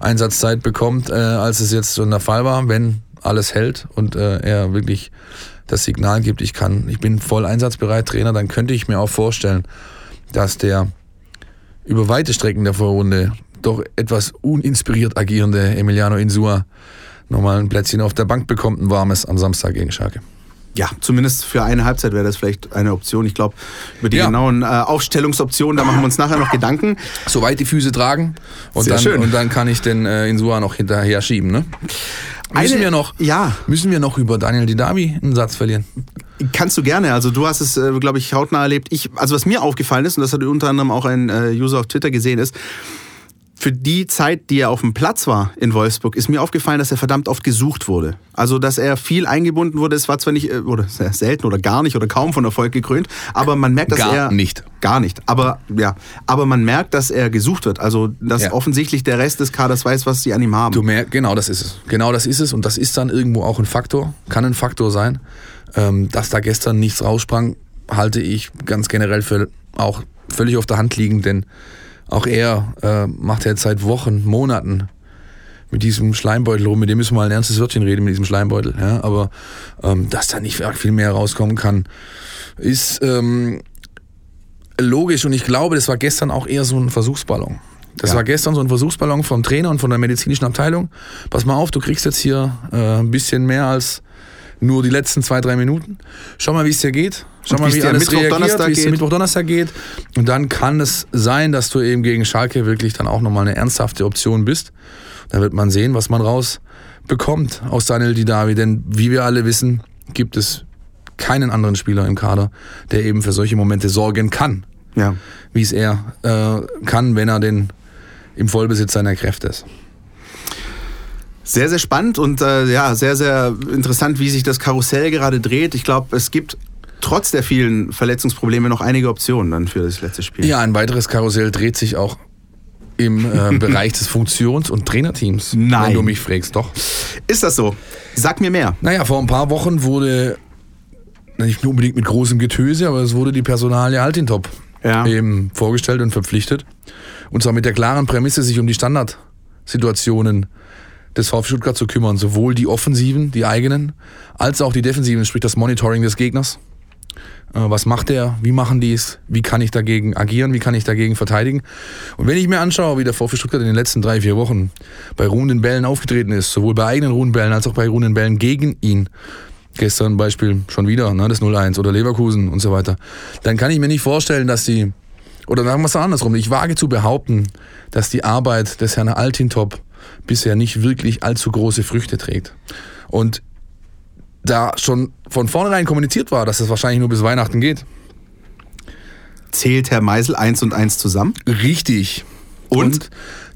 Einsatzzeit bekommt, äh, als es jetzt so der Fall war, wenn alles hält und äh, er wirklich das Signal gibt, ich kann, ich bin voll einsatzbereit Trainer, dann könnte ich mir auch vorstellen, dass der über weite Strecken der Vorrunde doch etwas uninspiriert agierende Emiliano Insua nochmal ein Plätzchen auf der Bank bekommt, ein warmes am Samstag gegen Schalke. Ja, zumindest für eine Halbzeit wäre das vielleicht eine Option. Ich glaube, über die ja. genauen äh, Aufstellungsoptionen, da machen wir uns nachher noch Gedanken. Soweit die Füße tragen und, Sehr dann, schön. und dann kann ich den äh, Insua noch hinterher schieben. Ne? Müssen, eine, wir noch, ja. müssen wir noch über Daniel Didavi einen Satz verlieren? Kannst du gerne. Also du hast es, äh, glaube ich, hautnah erlebt. Ich, also was mir aufgefallen ist, und das hat unter anderem auch ein äh, User auf Twitter gesehen, ist, für die Zeit, die er auf dem Platz war in Wolfsburg, ist mir aufgefallen, dass er verdammt oft gesucht wurde. Also, dass er viel eingebunden wurde. Es war zwar nicht, äh, oder sehr selten oder gar nicht oder kaum von Erfolg gekrönt, aber man merkt, dass gar er. Gar nicht. Gar nicht. Aber, ja. Aber man merkt, dass er gesucht wird. Also, dass ja. offensichtlich der Rest des Kaders weiß, was sie an ihm haben. Du merkst, genau das ist es. Genau das ist es. Und das ist dann irgendwo auch ein Faktor. Kann ein Faktor sein. Ähm, dass da gestern nichts raussprang, halte ich ganz generell für auch völlig auf der Hand liegend, denn auch er äh, macht jetzt seit Wochen, Monaten mit diesem Schleimbeutel rum. Mit dem müssen wir mal ein ernstes Wörtchen reden, mit diesem Schleimbeutel. Ja? Aber ähm, dass da nicht viel mehr rauskommen kann, ist ähm, logisch. Und ich glaube, das war gestern auch eher so ein Versuchsballon. Das ja. war gestern so ein Versuchsballon vom Trainer und von der medizinischen Abteilung. Pass mal auf, du kriegst jetzt hier äh, ein bisschen mehr als nur die letzten zwei, drei Minuten. Schau mal, wie es dir geht. Schau mal, wie alles Mittwoch, reagiert, wie es Mittwoch, Donnerstag geht. Und dann kann es sein, dass du eben gegen Schalke wirklich dann auch nochmal eine ernsthafte Option bist. Da wird man sehen, was man rausbekommt aus Daniel Didavi. Denn wie wir alle wissen, gibt es keinen anderen Spieler im Kader, der eben für solche Momente sorgen kann. Ja. Wie es er äh, kann, wenn er den im Vollbesitz seiner Kräfte ist. Sehr, sehr spannend und äh, ja, sehr, sehr interessant, wie sich das Karussell gerade dreht. Ich glaube, es gibt trotz der vielen Verletzungsprobleme noch einige Optionen dann für das letzte Spiel. Ja, ein weiteres Karussell dreht sich auch im äh, Bereich des Funktions- und Trainerteams. Nein. Wenn du mich fragst, doch. Ist das so? Sag mir mehr. Naja, vor ein paar Wochen wurde, nicht unbedingt mit großem Getöse, aber es wurde die Personalie Altintop ja. eben vorgestellt und verpflichtet. Und zwar mit der klaren Prämisse, sich um die Standardsituationen des VfB Stuttgart zu kümmern. Sowohl die Offensiven, die eigenen, als auch die Defensiven, sprich das Monitoring des Gegners. Äh, was macht er? Wie machen die es? Wie kann ich dagegen agieren? Wie kann ich dagegen verteidigen? Und wenn ich mir anschaue, wie der VfB Stuttgart in den letzten drei, vier Wochen bei ruhenden Bällen aufgetreten ist, sowohl bei eigenen ruhenden Bällen als auch bei ruhenden Bällen gegen ihn, gestern Beispiel schon wieder, ne, das 0-1 oder Leverkusen und so weiter, dann kann ich mir nicht vorstellen, dass die, oder sagen wir es andersrum, ich wage zu behaupten, dass die Arbeit des Herrn Altintop bisher nicht wirklich allzu große Früchte trägt. Und da schon von vornherein kommuniziert war, dass es wahrscheinlich nur bis Weihnachten geht. Zählt Herr Meisel eins und eins zusammen? Richtig. Und? und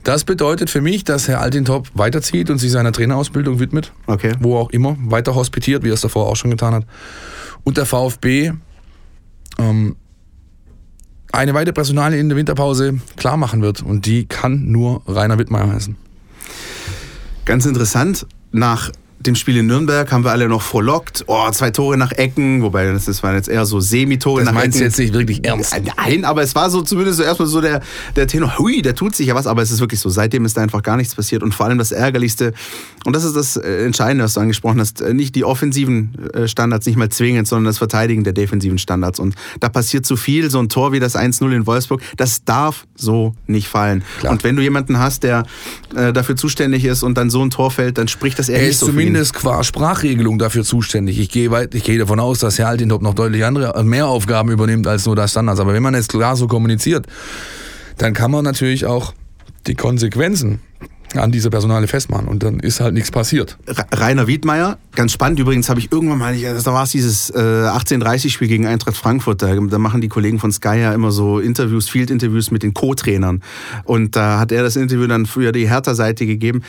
das bedeutet für mich, dass Herr Altintop weiterzieht und sich seiner Trainerausbildung widmet. Okay. Wo auch immer, weiter hospitiert, wie er es davor auch schon getan hat. Und der VfB ähm, eine weitere Personalie in der Winterpause klar machen wird. Und die kann nur Rainer Wittmeier heißen. Ganz interessant, nach dem Spiel in Nürnberg haben wir alle noch frohlockt. Oh, zwei Tore nach Ecken, wobei das, das waren jetzt eher so Semitore nach Ecken. Das meinst du jetzt nicht wirklich ernst? Nein, aber es war so zumindest so erstmal so der, der Tenor, hui, der tut sich ja was, aber es ist wirklich so. Seitdem ist da einfach gar nichts passiert und vor allem das Ärgerlichste, und das ist das äh, Entscheidende, was du angesprochen hast, äh, nicht die offensiven äh, Standards nicht mal zwingend, sondern das Verteidigen der defensiven Standards. Und da passiert zu viel, so ein Tor wie das 1-0 in Wolfsburg, das darf so nicht fallen. Klar. Und wenn du jemanden hast, der äh, dafür zuständig ist und dann so ein Tor fällt, dann spricht das eher er nicht so viel zumindest qua Sprachregelung dafür zuständig. Ich gehe, ich gehe davon aus, dass Herr Altintop noch deutlich andere, mehr Aufgaben übernimmt als nur das Standards. Aber wenn man jetzt klar so kommuniziert, dann kann man natürlich auch die Konsequenzen an dieser Personale festmachen und dann ist halt nichts passiert. Rainer Wiedmeier, ganz spannend übrigens, habe ich irgendwann mal, da war es dieses äh, 1830-Spiel gegen Eintracht Frankfurt, da, da, machen die Kollegen von Sky ja immer so Interviews, Field-Interviews mit den Co-Trainern und da hat er das Interview dann für die Hertha-Seite gegeben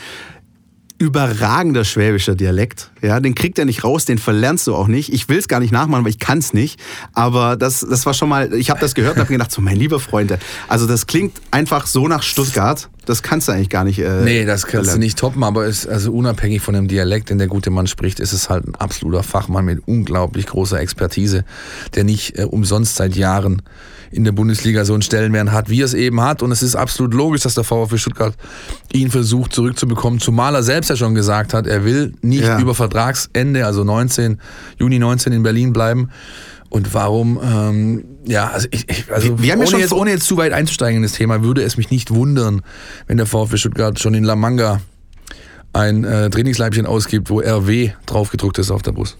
überragender schwäbischer Dialekt. Ja, den kriegt er nicht raus, den verlernst du auch nicht. Ich will es gar nicht nachmachen, weil ich kann es nicht. Aber das, das war schon mal, ich habe das gehört und habe gedacht, so mein lieber Freund, also das klingt einfach so nach Stuttgart. Das kannst du eigentlich gar nicht. Äh, nee, das kannst verlernen. du nicht toppen, aber ist, also unabhängig von dem Dialekt, den der gute Mann spricht, ist es halt ein absoluter Fachmann mit unglaublich großer Expertise, der nicht äh, umsonst seit Jahren in der Bundesliga so einen Stellenwert hat, wie er es eben hat. Und es ist absolut logisch, dass der VfB Stuttgart ihn versucht zurückzubekommen, zumal er selbst ja schon gesagt hat, er will nicht ja. über Vertragsende, also 19, Juni 19 in Berlin bleiben. Und warum, ähm, ja, also, ich, ich, also wir, wir ohne, jetzt, ohne jetzt zu weit einzusteigen in das Thema, würde es mich nicht wundern, wenn der VfB Stuttgart schon in La Manga ein äh, Trainingsleibchen ausgibt, wo RW draufgedruckt ist auf der Brust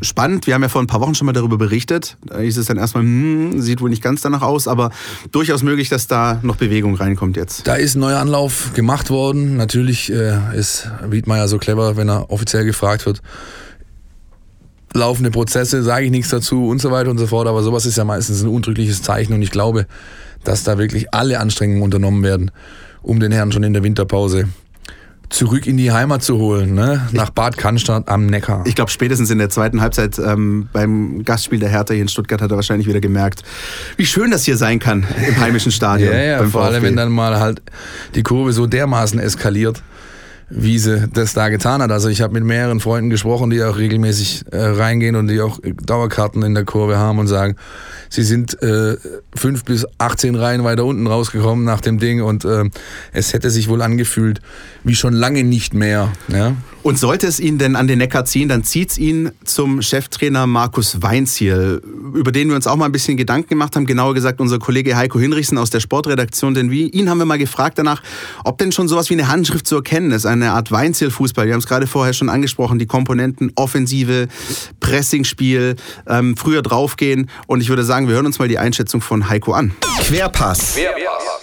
spannend. Wir haben ja vor ein paar Wochen schon mal darüber berichtet. Da hieß es dann erstmal, hm, sieht wohl nicht ganz danach aus, aber durchaus möglich, dass da noch Bewegung reinkommt jetzt. Da ist ein neuer Anlauf gemacht worden. Natürlich äh, ist Wiedmeier so clever, wenn er offiziell gefragt wird. Laufende Prozesse, sage ich nichts dazu und so weiter und so fort, aber sowas ist ja meistens ein untrügliches Zeichen und ich glaube, dass da wirklich alle Anstrengungen unternommen werden, um den Herrn schon in der Winterpause zurück in die Heimat zu holen, ne? nach Bad Cannstatt am Neckar. Ich glaube, spätestens in der zweiten Halbzeit ähm, beim Gastspiel der Hertha hier in Stuttgart hat er wahrscheinlich wieder gemerkt, wie schön das hier sein kann im heimischen Stadion. ja, ja, vor allem, wenn dann mal halt die Kurve so dermaßen eskaliert wie sie das da getan hat. Also ich habe mit mehreren Freunden gesprochen, die auch regelmäßig äh, reingehen und die auch Dauerkarten in der Kurve haben und sagen, sie sind äh, fünf bis 18 Reihen weiter unten rausgekommen nach dem Ding und äh, es hätte sich wohl angefühlt wie schon lange nicht mehr. Ja? Und sollte es ihn denn an den Neckar ziehen, dann zieht es ihn zum Cheftrainer Markus Weinziel, über den wir uns auch mal ein bisschen Gedanken gemacht haben. Genauer gesagt unser Kollege Heiko Hinrichsen aus der Sportredaktion. Denn wie, ihn haben wir mal gefragt danach, ob denn schon sowas wie eine Handschrift zu erkennen ist, eine Art Weinziel-Fußball. Wir haben es gerade vorher schon angesprochen, die Komponenten Offensive, Pressingspiel, ähm, früher draufgehen. Und ich würde sagen, wir hören uns mal die Einschätzung von Heiko an. Querpass.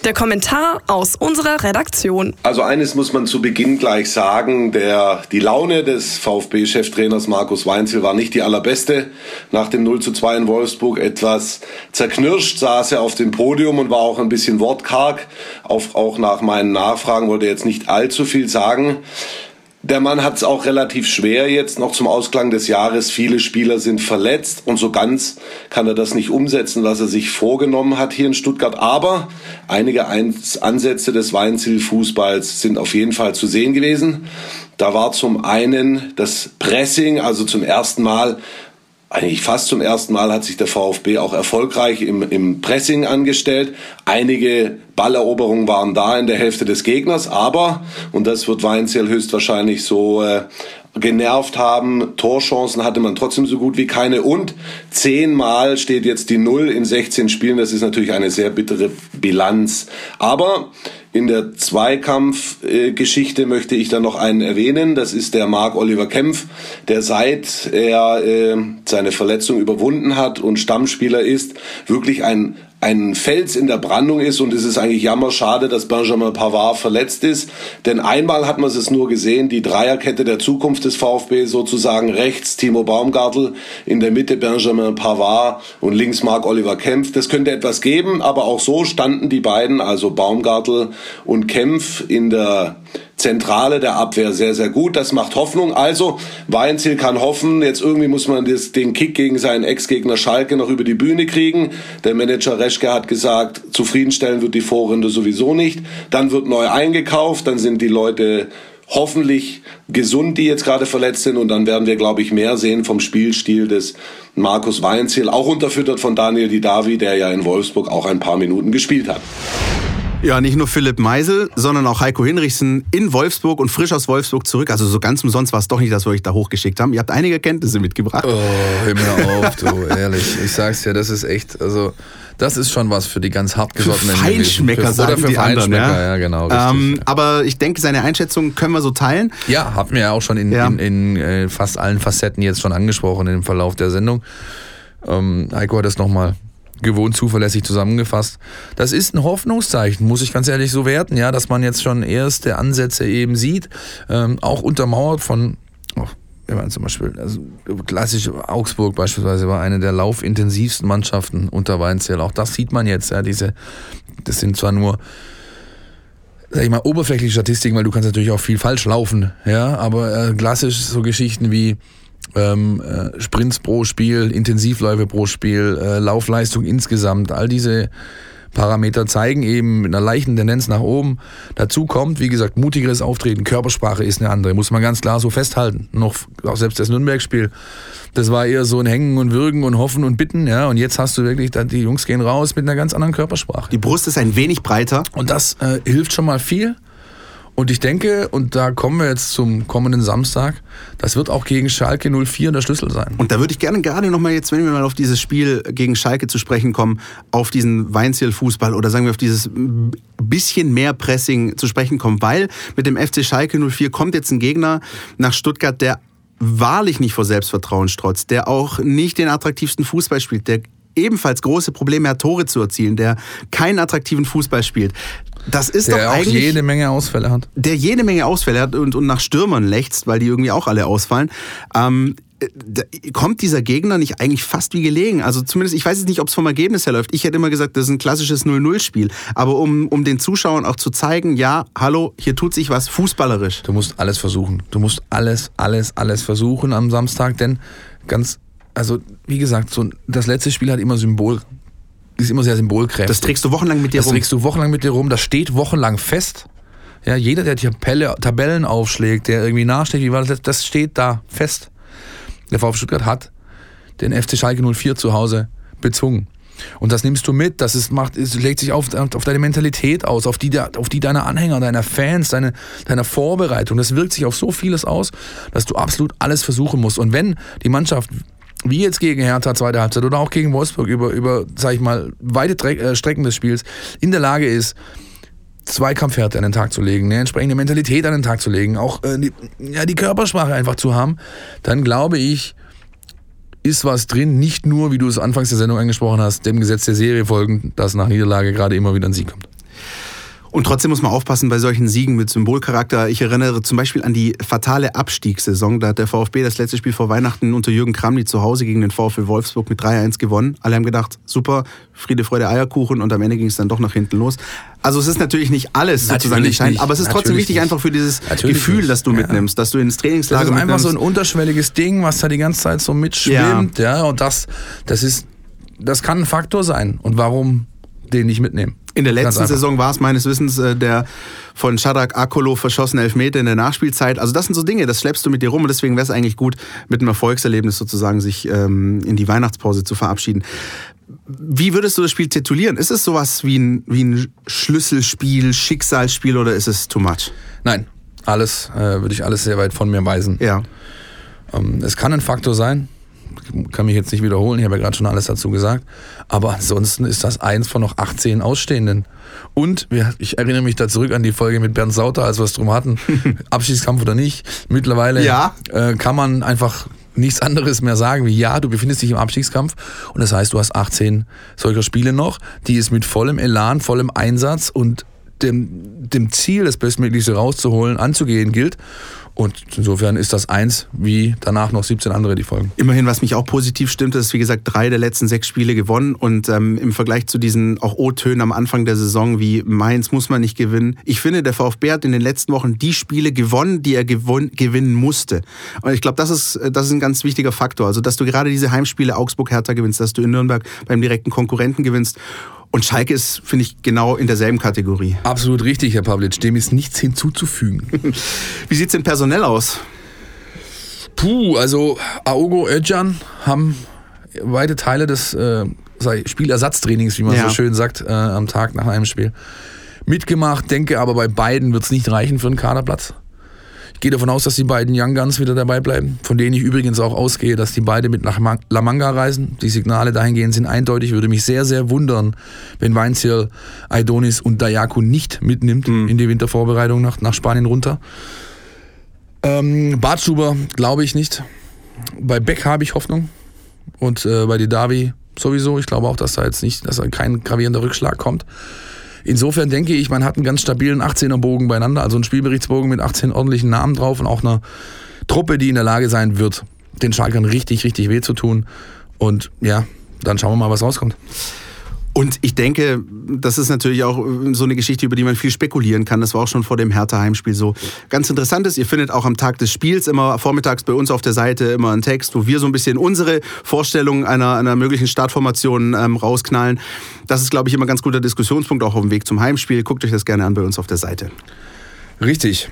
Der Kommentar aus unserer Redaktion. Also eines muss man zu Beginn gleich sagen, der, die Laune des VfB-Cheftrainers Markus Weinzel war nicht die allerbeste. Nach dem 0 zu 2 in Wolfsburg etwas zerknirscht saß er auf dem Podium und war auch ein bisschen wortkarg. Auch, auch nach meinen Nachfragen wollte er jetzt nicht allzu viel sagen. Der Mann hat es auch relativ schwer jetzt noch zum Ausklang des Jahres. Viele Spieler sind verletzt und so ganz kann er das nicht umsetzen, was er sich vorgenommen hat hier in Stuttgart. Aber einige Ansätze des Weinziel-Fußballs sind auf jeden Fall zu sehen gewesen. Da war zum einen das Pressing, also zum ersten Mal eigentlich fast zum ersten Mal hat sich der VfB auch erfolgreich im, im Pressing angestellt. Einige Balleroberungen waren da in der Hälfte des Gegners, aber, und das wird Weinzierl höchstwahrscheinlich so äh, genervt haben. Torchancen hatte man trotzdem so gut wie keine. Und zehnmal steht jetzt die Null in 16 Spielen. Das ist natürlich eine sehr bittere Bilanz. Aber in der Zweikampfgeschichte möchte ich dann noch einen erwähnen. Das ist der Marc Oliver Kempf, der seit er äh, seine Verletzung überwunden hat und Stammspieler ist, wirklich ein ein Fels in der Brandung ist und es ist eigentlich jammerschade, dass Benjamin Pavard verletzt ist. Denn einmal hat man es nur gesehen, die Dreierkette der Zukunft des VfB sozusagen rechts Timo Baumgartel, in der Mitte Benjamin Pavard und links Marc Oliver Kempf. Das könnte etwas geben, aber auch so standen die beiden, also Baumgartel und Kempf in der Zentrale der Abwehr sehr, sehr gut. Das macht Hoffnung. Also, Weinziel kann hoffen. Jetzt irgendwie muss man das, den Kick gegen seinen Ex-Gegner Schalke noch über die Bühne kriegen. Der Manager Reschke hat gesagt, zufriedenstellen wird die Vorrunde sowieso nicht. Dann wird neu eingekauft. Dann sind die Leute hoffentlich gesund, die jetzt gerade verletzt sind. Und dann werden wir, glaube ich, mehr sehen vom Spielstil des Markus Weinziel. Auch unterfüttert von Daniel Didavi, der ja in Wolfsburg auch ein paar Minuten gespielt hat. Ja, nicht nur Philipp Meisel, sondern auch Heiko Hinrichsen in Wolfsburg und frisch aus Wolfsburg zurück. Also so ganz umsonst war es doch nicht, dass wir euch da hochgeschickt haben. Ihr habt einige Kenntnisse mitgebracht. Oh, hör mir auf, du, ehrlich. Ich sag's dir, das ist echt, also das ist schon was für die ganz hartgesottenen. Feinschmecker, sagen oder für die Feinschmecker, anderen, ja, ja genau. Richtig, ähm, ja. Aber ich denke, seine Einschätzung können wir so teilen. Ja, haben wir ja auch schon in, ja. in, in äh, fast allen Facetten jetzt schon angesprochen im Verlauf der Sendung. Ähm, Heiko hat das nochmal gewohnt zuverlässig zusammengefasst. Das ist ein Hoffnungszeichen, muss ich ganz ehrlich so werten, ja, dass man jetzt schon erste Ansätze eben sieht, ähm, auch untermauert von oh, wenn man zum Beispiel, also klassisch Augsburg beispielsweise war eine der laufintensivsten Mannschaften unter Weinzierl. Auch das sieht man jetzt, ja, diese, das sind zwar nur, sag ich mal, oberflächliche Statistiken, weil du kannst natürlich auch viel falsch laufen, ja, aber äh, klassisch so Geschichten wie ähm, äh, Sprints pro Spiel, Intensivläufe pro Spiel, äh, Laufleistung insgesamt, all diese Parameter zeigen eben mit einer leichten Tendenz nach oben. Dazu kommt, wie gesagt, mutigeres Auftreten, Körpersprache ist eine andere, muss man ganz klar so festhalten. Noch auch selbst das Nürnberg-Spiel, das war eher so ein Hängen und Würgen und Hoffen und Bitten, ja. Und jetzt hast du wirklich, die Jungs gehen raus mit einer ganz anderen Körpersprache. Die Brust ist ein wenig breiter. Und das äh, hilft schon mal viel. Und ich denke, und da kommen wir jetzt zum kommenden Samstag, das wird auch gegen Schalke 04 der Schlüssel sein. Und da würde ich gerne gerade nochmal jetzt, wenn wir mal auf dieses Spiel gegen Schalke zu sprechen kommen, auf diesen Weinziel-Fußball oder sagen wir auf dieses bisschen mehr Pressing zu sprechen kommen, weil mit dem FC Schalke 04 kommt jetzt ein Gegner nach Stuttgart, der wahrlich nicht vor Selbstvertrauen strotzt, der auch nicht den attraktivsten Fußball spielt, der ebenfalls große Probleme hat, Tore zu erzielen, der keinen attraktiven Fußball spielt. Das ist der doch eigentlich. Der jede Menge Ausfälle hat. Der jede Menge Ausfälle hat und, und nach Stürmern lächzt, weil die irgendwie auch alle ausfallen. Ähm, kommt dieser Gegner nicht eigentlich fast wie gelegen? Also zumindest, ich weiß jetzt nicht, ob es vom Ergebnis her läuft. Ich hätte immer gesagt, das ist ein klassisches 0-0-Spiel. Aber um, um den Zuschauern auch zu zeigen, ja, hallo, hier tut sich was fußballerisch. Du musst alles versuchen. Du musst alles, alles, alles versuchen am Samstag, denn ganz also wie gesagt, so das letzte Spiel hat immer Symbol, ist immer sehr symbolkräftig. Das trägst du wochenlang mit dir das rum. Das trägst du wochenlang mit dir rum. Das steht wochenlang fest. Ja, jeder, der Tabelle, Tabellen aufschlägt, der irgendwie nachsteht, wie war das, das steht da fest. Der VfB Stuttgart hat den FC Schalke 04 zu Hause bezwungen. Und das nimmst du mit, das ist, macht, es legt sich auf, auf deine Mentalität aus, auf die, auf die deiner Anhänger, deiner Fans, deine, deiner Vorbereitung. Das wirkt sich auf so vieles aus, dass du absolut alles versuchen musst. Und wenn die Mannschaft wie jetzt gegen Hertha zweite Halbzeit oder auch gegen Wolfsburg über, über sag ich mal, weite Tre äh, Strecken des Spiels in der Lage ist, Zweikampfhärte an den Tag zu legen, eine entsprechende Mentalität an den Tag zu legen, auch äh, die, ja, die Körpersprache einfach zu haben, dann glaube ich, ist was drin, nicht nur, wie du es anfangs der Sendung angesprochen hast, dem Gesetz der Serie folgen, dass nach Niederlage gerade immer wieder ein Sieg kommt. Und trotzdem muss man aufpassen bei solchen Siegen mit Symbolcharakter. Ich erinnere zum Beispiel an die fatale Abstiegssaison. Da hat der VfB das letzte Spiel vor Weihnachten unter Jürgen Kramny zu Hause gegen den VfB Wolfsburg mit 3-1 gewonnen. Alle haben gedacht, super, Friede, Freude, Eierkuchen und am Ende ging es dann doch nach hinten los. Also es ist natürlich nicht alles sozusagen entscheidend, aber es ist trotzdem wichtig nicht. einfach für dieses natürlich Gefühl, nicht. das du mitnimmst, ja. dass du ins Trainingslager Das ist einfach so ein unterschwelliges Ding, was da die ganze Zeit so mitschwimmt, ja, ja und das, das ist, das kann ein Faktor sein. Und warum den nicht mitnehmen? In der letzten Saison war es meines Wissens äh, der von Shadak Akolo verschossene Elfmeter in der Nachspielzeit. Also das sind so Dinge, das schleppst du mit dir rum und deswegen wäre es eigentlich gut, mit einem Erfolgserlebnis sozusagen sich ähm, in die Weihnachtspause zu verabschieden. Wie würdest du das Spiel titulieren? Ist es sowas wie ein, wie ein Schlüsselspiel, Schicksalsspiel oder ist es too much? Nein, alles äh, würde ich alles sehr weit von mir weisen. Ja. Ähm, es kann ein Faktor sein, kann mich jetzt nicht wiederholen, ich habe ja gerade schon alles dazu gesagt. Aber ansonsten ist das eins von noch 18 Ausstehenden. Und ich erinnere mich da zurück an die Folge mit Bernd Sauter, als wir es drum hatten, Abschiedskampf oder nicht. Mittlerweile ja. äh, kann man einfach nichts anderes mehr sagen wie ja, du befindest dich im Abstiegskampf und das heißt, du hast 18 solcher Spiele noch, die es mit vollem Elan, vollem Einsatz und dem, dem Ziel, das Bestmögliche rauszuholen, anzugehen gilt. Und insofern ist das eins, wie danach noch 17 andere, die folgen. Immerhin, was mich auch positiv stimmt, ist, wie gesagt, drei der letzten sechs Spiele gewonnen. Und ähm, im Vergleich zu diesen auch O-Tönen am Anfang der Saison, wie Mainz muss man nicht gewinnen. Ich finde, der VfB hat in den letzten Wochen die Spiele gewonnen, die er gewinnen musste. Und ich glaube, das ist, das ist ein ganz wichtiger Faktor. Also, dass du gerade diese Heimspiele Augsburg-Hertha gewinnst, dass du in Nürnberg beim direkten Konkurrenten gewinnst. Und Schalke ist, finde ich, genau in derselben Kategorie. Absolut richtig, Herr Pavlic. Dem ist nichts hinzuzufügen. Wie sieht es denn personell aus? Puh, also Aogo Özcan haben weite Teile des äh, Spielersatztrainings, wie man ja. so schön sagt, äh, am Tag nach einem Spiel mitgemacht, denke aber bei beiden wird es nicht reichen für einen Kaderplatz. Ich gehe davon aus, dass die beiden Young Guns wieder dabei bleiben, von denen ich übrigens auch ausgehe, dass die beide mit nach La Manga reisen. Die Signale dahingehend sind eindeutig. Würde mich sehr, sehr wundern, wenn Weinziel, Aidonis und Dayaku nicht mitnimmt mhm. in die Wintervorbereitung nach, nach Spanien runter. Ähm, Bartschuber glaube ich nicht. Bei Beck habe ich Hoffnung. Und äh, bei Didavi sowieso. Ich glaube auch, dass da jetzt nicht, dass da kein gravierender Rückschlag kommt. Insofern denke ich, man hat einen ganz stabilen 18er Bogen beieinander, also einen Spielberichtsbogen mit 18 ordentlichen Namen drauf und auch eine Truppe, die in der Lage sein wird, den Schalkern richtig, richtig weh zu tun. Und ja, dann schauen wir mal, was rauskommt. Und ich denke, das ist natürlich auch so eine Geschichte, über die man viel spekulieren kann. Das war auch schon vor dem Hertha-Heimspiel so. Ganz interessant ist, ihr findet auch am Tag des Spiels immer vormittags bei uns auf der Seite immer einen Text, wo wir so ein bisschen unsere Vorstellungen einer, einer möglichen Startformation ähm, rausknallen. Das ist, glaube ich, immer ein ganz guter Diskussionspunkt, auch auf dem Weg zum Heimspiel. Guckt euch das gerne an bei uns auf der Seite. Richtig.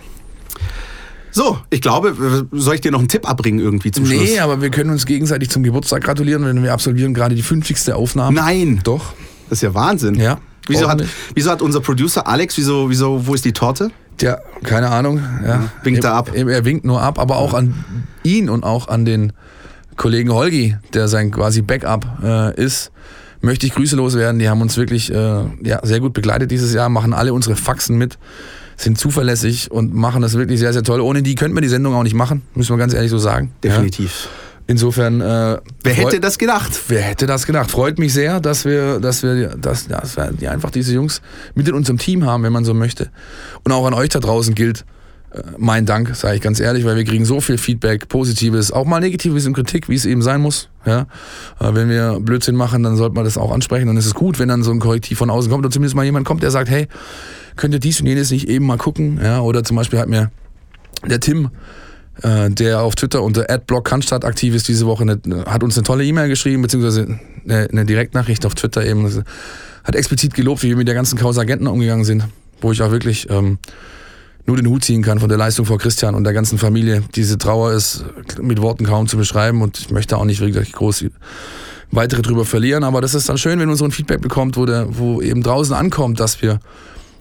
So, ich glaube, soll ich dir noch einen Tipp abbringen irgendwie zum Schluss? Nee, aber wir können uns gegenseitig zum Geburtstag gratulieren, wenn wir absolvieren gerade die 50. Aufnahme. Nein. Doch. Das ist ja Wahnsinn. Ja. Wieso hat, wieso hat unser Producer Alex, wieso, wieso, wo ist die Torte? Tja, keine Ahnung. Ja. Winkt er ab. Er, winkt nur ab, aber auch an ihn und auch an den Kollegen Holgi, der sein quasi Backup äh, ist, möchte ich Grüße loswerden. Die haben uns wirklich äh, ja, sehr gut begleitet dieses Jahr, machen alle unsere Faxen mit, sind zuverlässig und machen das wirklich sehr, sehr toll. Ohne die könnten wir die Sendung auch nicht machen, müssen wir ganz ehrlich so sagen. Definitiv. Ja. Insofern. Äh, wer hätte das gedacht? Wer hätte das gedacht? Freut mich sehr, dass wir, dass wir, dass, dass wir einfach diese Jungs mit in unserem Team haben, wenn man so möchte. Und auch an euch da draußen gilt äh, mein Dank, sage ich ganz ehrlich, weil wir kriegen so viel Feedback, Positives, auch mal Negatives und Kritik, wie es eben sein muss. Ja, äh, wenn wir Blödsinn machen, dann sollte man das auch ansprechen. Und es ist gut, wenn dann so ein Korrektiv von außen kommt oder zumindest mal jemand kommt, der sagt, hey, könnt ihr dies und jenes nicht eben mal gucken? Ja, oder zum Beispiel hat mir der Tim der auf Twitter unter @blockcannstadt aktiv ist diese Woche, eine, hat uns eine tolle E-Mail geschrieben, beziehungsweise eine, Direktnachricht auf Twitter eben. Hat explizit gelobt, wie wir mit der ganzen Causa Agenten umgegangen sind, wo ich auch wirklich ähm, nur den Hut ziehen kann von der Leistung vor Christian und der ganzen Familie. Diese Trauer ist mit Worten kaum zu beschreiben und ich möchte auch nicht wirklich groß weitere drüber verlieren, aber das ist dann schön, wenn man so ein Feedback bekommt, wo, der, wo eben draußen ankommt, dass wir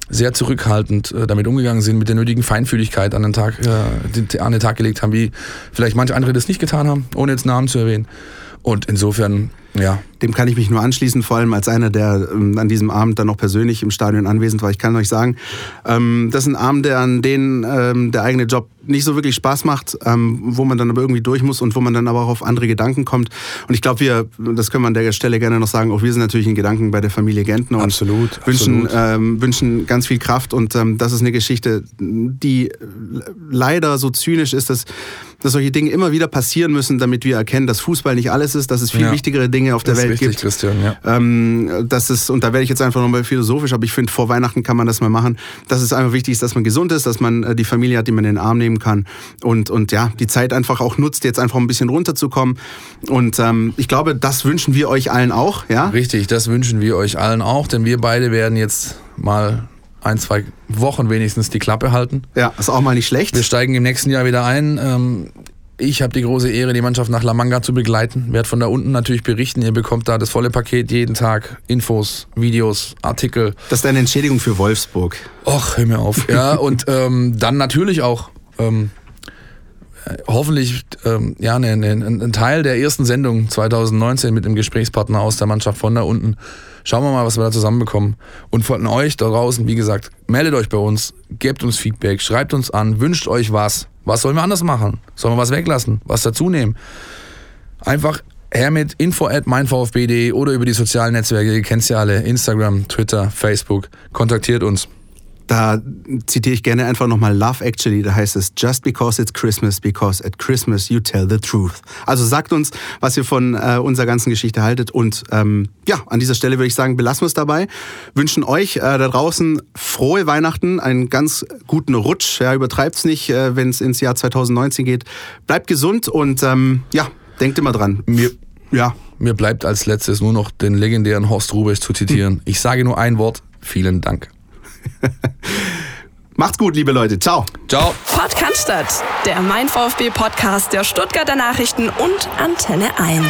sehr zurückhaltend äh, damit umgegangen sind, mit der nötigen Feinfühligkeit an den, Tag, äh, an den Tag gelegt haben, wie vielleicht manche andere das nicht getan haben, ohne jetzt Namen zu erwähnen. Und insofern, ja. Dem kann ich mich nur anschließen, vor allem als einer, der ähm, an diesem Abend dann noch persönlich im Stadion anwesend war. Ich kann euch sagen, ähm, das ist ein Abend, der an den ähm, der eigene Job nicht so wirklich Spaß macht, wo man dann aber irgendwie durch muss und wo man dann aber auch auf andere Gedanken kommt. Und ich glaube, wir, das können wir an der Stelle gerne noch sagen, auch wir sind natürlich in Gedanken bei der Familie Gentner und absolut, wünschen, absolut. Wünschen ganz viel Kraft. Und das ist eine Geschichte, die leider so zynisch ist, dass, dass solche Dinge immer wieder passieren müssen, damit wir erkennen, dass Fußball nicht alles ist, dass es viel ja. wichtigere Dinge auf der Welt richtig, gibt. Christian, ja. ähm, das ist, und da werde ich jetzt einfach nochmal philosophisch, aber ich finde, vor Weihnachten kann man das mal machen, dass es einfach wichtig ist, dass man gesund ist, dass man äh, die Familie hat, die man in den Arm nehmen kann. Und und, und ja, die Zeit einfach auch nutzt, jetzt einfach ein bisschen runterzukommen. Und ähm, ich glaube, das wünschen wir euch allen auch. Ja? Richtig, das wünschen wir euch allen auch, denn wir beide werden jetzt mal ein, zwei Wochen wenigstens die Klappe halten. Ja, ist auch mal nicht schlecht. Wir steigen im nächsten Jahr wieder ein. Ähm, ich habe die große Ehre, die Mannschaft nach La Manga zu begleiten. Werde von da unten natürlich berichten. Ihr bekommt da das volle Paket jeden Tag. Infos, Videos, Artikel. Das ist eine Entschädigung für Wolfsburg. Och, hör mir auf. Ja, und ähm, dann natürlich auch ähm, hoffentlich ähm, ja, ne, ne, ein Teil der ersten Sendung 2019 mit dem Gesprächspartner aus der Mannschaft von da unten. Schauen wir mal, was wir da zusammenbekommen. Und von euch da draußen, wie gesagt, meldet euch bei uns, gebt uns Feedback, schreibt uns an, wünscht euch was. Was sollen wir anders machen? Sollen wir was weglassen? Was dazunehmen? Einfach her mit info at meinvfb.de oder über die sozialen Netzwerke, ihr kennt ja alle, Instagram, Twitter, Facebook. Kontaktiert uns. Da zitiere ich gerne einfach nochmal Love Actually, da heißt es Just because it's Christmas, because at Christmas you tell the truth. Also sagt uns, was ihr von äh, unserer ganzen Geschichte haltet und ähm, ja, an dieser Stelle würde ich sagen, belassen wir es dabei. Wünschen euch äh, da draußen frohe Weihnachten, einen ganz guten Rutsch, ja, übertreibt es nicht, äh, wenn es ins Jahr 2019 geht. Bleibt gesund und ähm, ja, denkt immer dran. Mir, ja. Mir bleibt als letztes nur noch den legendären Horst Rubesch zu zitieren. Hm. Ich sage nur ein Wort, vielen Dank. Macht's gut, liebe Leute. Ciao. Ciao. Podcast, der Mein VfB Podcast der Stuttgarter Nachrichten und Antenne 1.